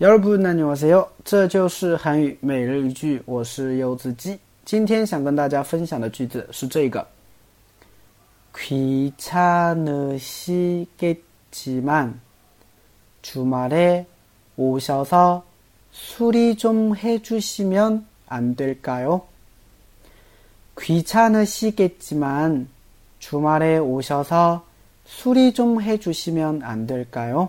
여러분안녕하세요，这就是韩语每日一句，我是柚子鸡。今天想跟大家分享的句子是这个：귀찮으시겠지만주말에오셔서수리좀해주시면안될까요？ 귀찮으시겠지만주말에오셔서수리좀해주시면안될까요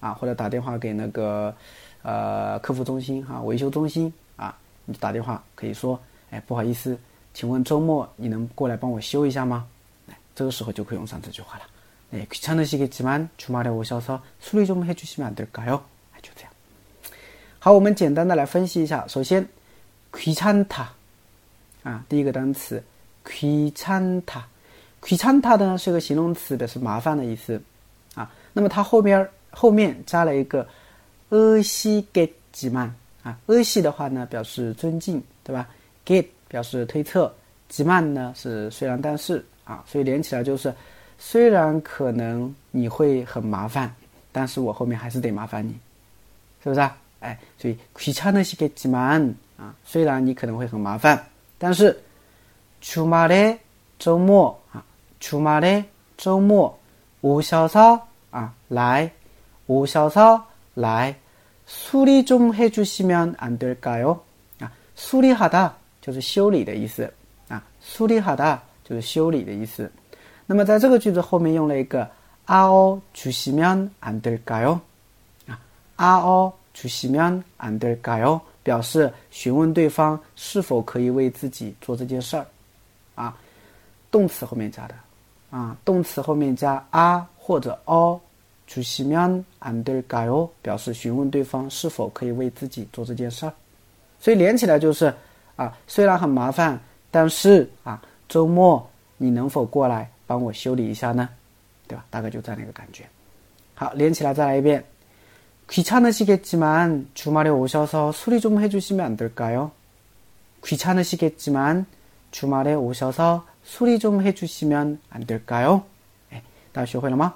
啊，或者打电话给那个呃客服中心哈，维修中心啊，你打电话可以说，哎，不好意思，请问周末你能过来帮我修一下吗？哎，这个时候就可以用上这句话了。哎，귀찮으시겠지만주말에오셔서수리좀해주시면안될까 요？ 哎，就这样。好，我们简单的来分析一下。首先，귀찮다啊，第一个单词，귀찮 다， 귀찮다呢是个形容词，表示麻烦的意思啊。那么它后边。 后面加了一个阿西给吉曼啊，阿西的话呢表示尊敬，对吧？get 表示推测，吉曼呢是虽然但是啊，所以连起来就是虽然可能你会很麻烦，但是我后面还是得麻烦你，是不是啊？哎，所以귀찮으시겠지만啊，虽然你可能会很麻烦，但是주말에周末啊，주말에周末오셔서啊来。 오셔서来，수리좀해주시면안될까 요？ 啊，수리하다就是修理的意思啊，수리하다就是修理的意思。那么在这个句子后面用了一个아어주시면안될까 요？ 啊，아어주시면안될까 요？ 表示询问对方是否可以为自己做这件事儿啊，动词后面加的啊，动词后面加啊或者哦。 주시면안될까 요？ 表示询问对方是否可以为自己做这件事儿，所以连起来就是啊，虽然很麻烦，但是啊，周末你能否过来帮我修理一下呢？对吧？大概就这样的一个感觉。好，连起来再来一遍。귀찮으시겠지만주말에오셔서수리좀해주시면안될까 요？ 귀찮으시겠지만주말에오셔서수리좀해주시면안될까 요？ 哎，大家学会了吗？